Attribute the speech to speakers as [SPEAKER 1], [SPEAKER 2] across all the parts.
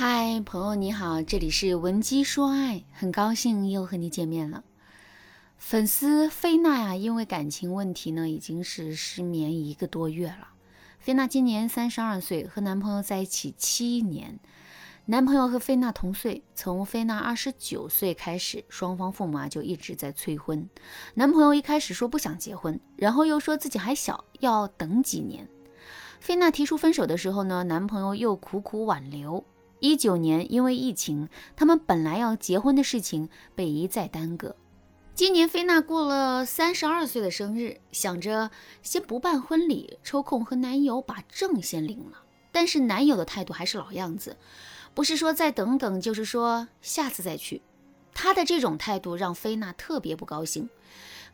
[SPEAKER 1] 嗨，朋友你好，这里是文姬说爱，很高兴又和你见面了。粉丝菲娜呀，因为感情问题呢，已经是失眠一个多月了。菲娜今年三十二岁，和男朋友在一起七年。男朋友和菲娜同岁，从菲娜二十九岁开始，双方父母啊就一直在催婚。男朋友一开始说不想结婚，然后又说自己还小，要等几年。菲娜提出分手的时候呢，男朋友又苦苦挽留。一九年，因为疫情，他们本来要结婚的事情被一再耽搁。今年菲娜过了三十二岁的生日，想着先不办婚礼，抽空和男友把证先领了。但是男友的态度还是老样子，不是说再等等，就是说下次再去。他的这种态度让菲娜特别不高兴。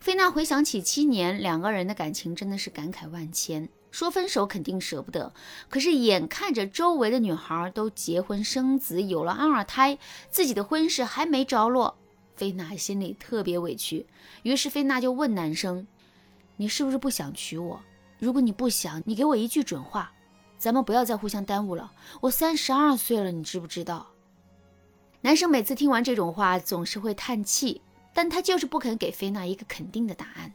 [SPEAKER 1] 菲娜回想起七年两个人的感情，真的是感慨万千。说分手肯定舍不得，可是眼看着周围的女孩都结婚生子，有了二胎，自己的婚事还没着落，菲娜心里特别委屈。于是菲娜就问男生：“你是不是不想娶我？如果你不想，你给我一句准话，咱们不要再互相耽误了。我三十二岁了，你知不知道？”男生每次听完这种话，总是会叹气，但他就是不肯给菲娜一个肯定的答案。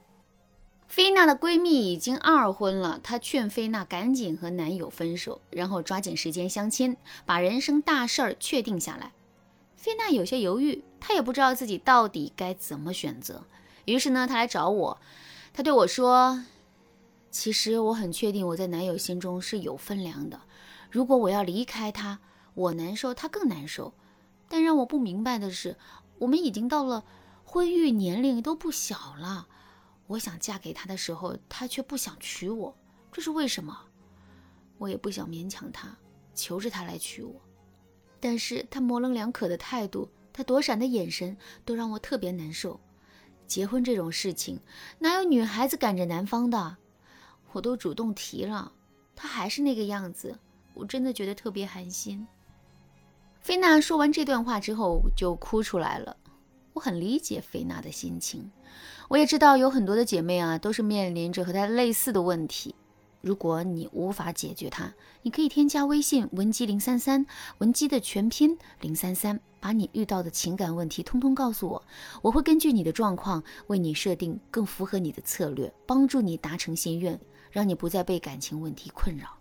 [SPEAKER 1] 菲娜的闺蜜已经二婚了，她劝菲娜赶紧和男友分手，然后抓紧时间相亲，把人生大事儿确定下来。菲娜有些犹豫，她也不知道自己到底该怎么选择。于是呢，她来找我，她对我说：“其实我很确定我在男友心中是有分量的。如果我要离开他，我难受，他更难受。但让我不明白的是，我们已经到了婚育年龄，都不小了。”我想嫁给他的时候，他却不想娶我，这是为什么？我也不想勉强他，求着他来娶我，但是他模棱两可的态度，他躲闪的眼神，都让我特别难受。结婚这种事情，哪有女孩子赶着男方的？我都主动提了，他还是那个样子，我真的觉得特别寒心。菲娜说完这段话之后，就哭出来了。我很理解菲娜的心情，我也知道有很多的姐妹啊，都是面临着和她类似的问题。如果你无法解决它，你可以添加微信文姬零三三，文姬的全拼零三三，把你遇到的情感问题通通告诉我，我会根据你的状况为你设定更符合你的策略，帮助你达成心愿，让你不再被感情问题困扰。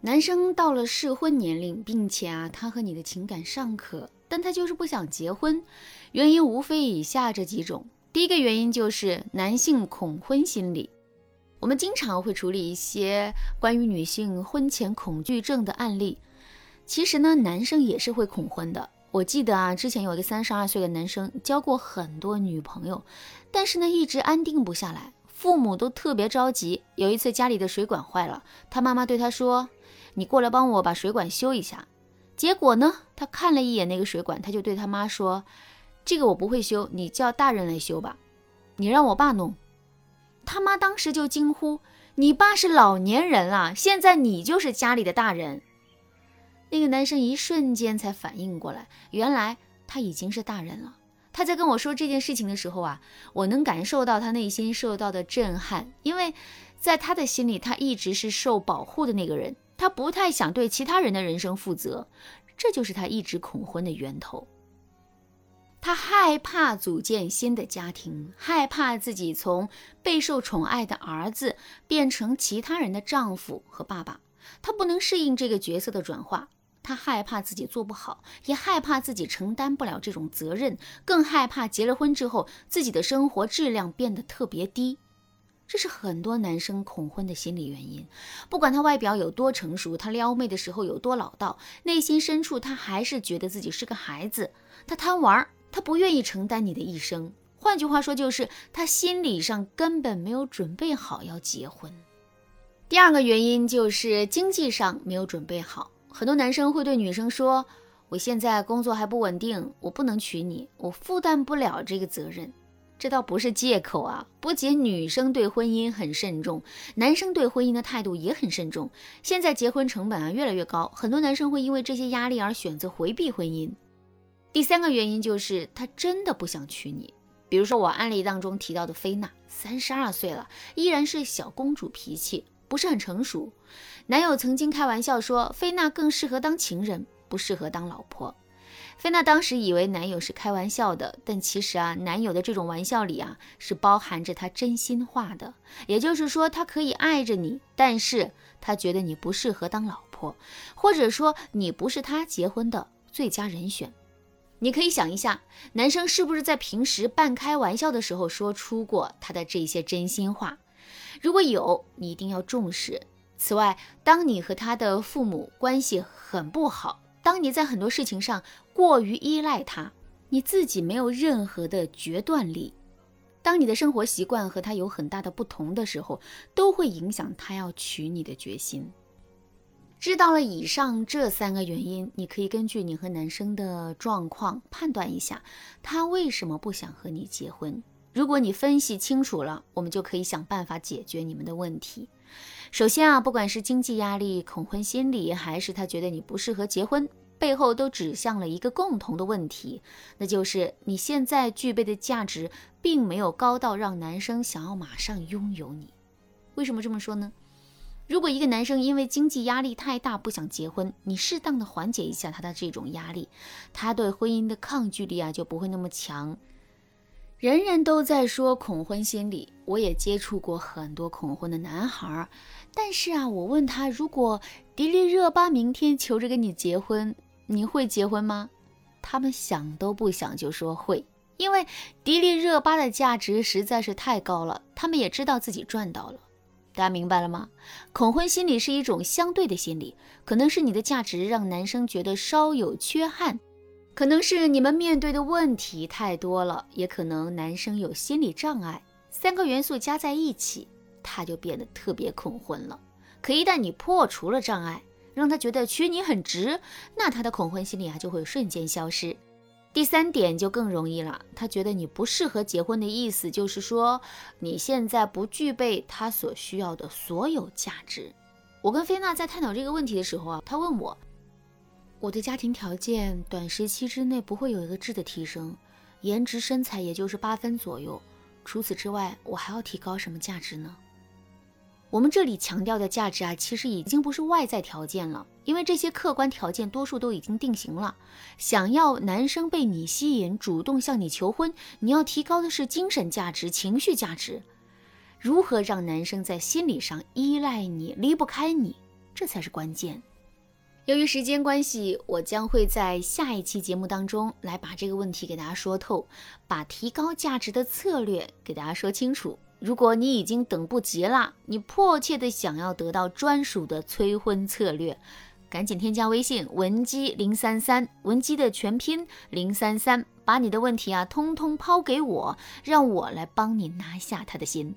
[SPEAKER 1] 男生到了适婚年龄，并且啊，他和你的情感尚可。但他就是不想结婚，原因无非以下这几种。第一个原因就是男性恐婚心理。我们经常会处理一些关于女性婚前恐惧症的案例。其实呢，男生也是会恐婚的。我记得啊，之前有一个三十二岁的男生，交过很多女朋友，但是呢，一直安定不下来，父母都特别着急。有一次家里的水管坏了，他妈妈对他说：“你过来帮我把水管修一下。”结果呢？他看了一眼那个水管，他就对他妈说：“这个我不会修，你叫大人来修吧，你让我爸弄。”他妈当时就惊呼：“你爸是老年人了，现在你就是家里的大人。”那个男生一瞬间才反应过来，原来他已经是大人了。他在跟我说这件事情的时候啊，我能感受到他内心受到的震撼，因为在他的心里，他一直是受保护的那个人。他不太想对其他人的人生负责，这就是他一直恐婚的源头。他害怕组建新的家庭，害怕自己从备受宠爱的儿子变成其他人的丈夫和爸爸。他不能适应这个角色的转化，他害怕自己做不好，也害怕自己承担不了这种责任，更害怕结了婚之后自己的生活质量变得特别低。这是很多男生恐婚的心理原因。不管他外表有多成熟，他撩妹的时候有多老道，内心深处他还是觉得自己是个孩子。他贪玩，他不愿意承担你的一生。换句话说，就是他心理上根本没有准备好要结婚。第二个原因就是经济上没有准备好。很多男生会对女生说：“我现在工作还不稳定，我不能娶你，我负担不了这个责任。”这倒不是借口啊！不仅女生对婚姻很慎重，男生对婚姻的态度也很慎重。现在结婚成本啊越来越高，很多男生会因为这些压力而选择回避婚姻。第三个原因就是他真的不想娶你。比如说我案例当中提到的菲娜，三十二岁了，依然是小公主脾气，不是很成熟。男友曾经开玩笑说，菲娜更适合当情人。不适合当老婆。菲娜当时以为男友是开玩笑的，但其实啊，男友的这种玩笑里啊，是包含着他真心话的。也就是说，他可以爱着你，但是他觉得你不适合当老婆，或者说你不是他结婚的最佳人选。你可以想一下，男生是不是在平时半开玩笑的时候说出过他的这些真心话？如果有，你一定要重视。此外，当你和他的父母关系很不好。当你在很多事情上过于依赖他，你自己没有任何的决断力。当你的生活习惯和他有很大的不同的时候，都会影响他要娶你的决心。知道了以上这三个原因，你可以根据你和男生的状况判断一下，他为什么不想和你结婚。如果你分析清楚了，我们就可以想办法解决你们的问题。首先啊，不管是经济压力、恐婚心理，还是他觉得你不适合结婚，背后都指向了一个共同的问题，那就是你现在具备的价值并没有高到让男生想要马上拥有你。为什么这么说呢？如果一个男生因为经济压力太大不想结婚，你适当的缓解一下他的这种压力，他对婚姻的抗拒力啊就不会那么强。人人都在说恐婚心理，我也接触过很多恐婚的男孩。但是啊，我问他，如果迪丽热巴明天求着跟你结婚，你会结婚吗？他们想都不想就说会，因为迪丽热巴的价值实在是太高了，他们也知道自己赚到了。大家明白了吗？恐婚心理是一种相对的心理，可能是你的价值让男生觉得稍有缺憾。可能是你们面对的问题太多了，也可能男生有心理障碍，三个元素加在一起，他就变得特别恐婚了。可一旦你破除了障碍，让他觉得娶你很值，那他的恐婚心理啊就会瞬间消失。第三点就更容易了，他觉得你不适合结婚的意思就是说你现在不具备他所需要的所有价值。我跟菲娜在探讨这个问题的时候啊，他问我。我的家庭条件短时期之内不会有一个质的提升，颜值身材也就是八分左右。除此之外，我还要提高什么价值呢？我们这里强调的价值啊，其实已经不是外在条件了，因为这些客观条件多数都已经定型了。想要男生被你吸引，主动向你求婚，你要提高的是精神价值、情绪价值。如何让男生在心理上依赖你、离不开你，这才是关键。由于时间关系，我将会在下一期节目当中来把这个问题给大家说透，把提高价值的策略给大家说清楚。如果你已经等不及了，你迫切的想要得到专属的催婚策略，赶紧添加微信文姬零三三，文姬的全拼零三三，把你的问题啊通通抛给我，让我来帮你拿下他的心。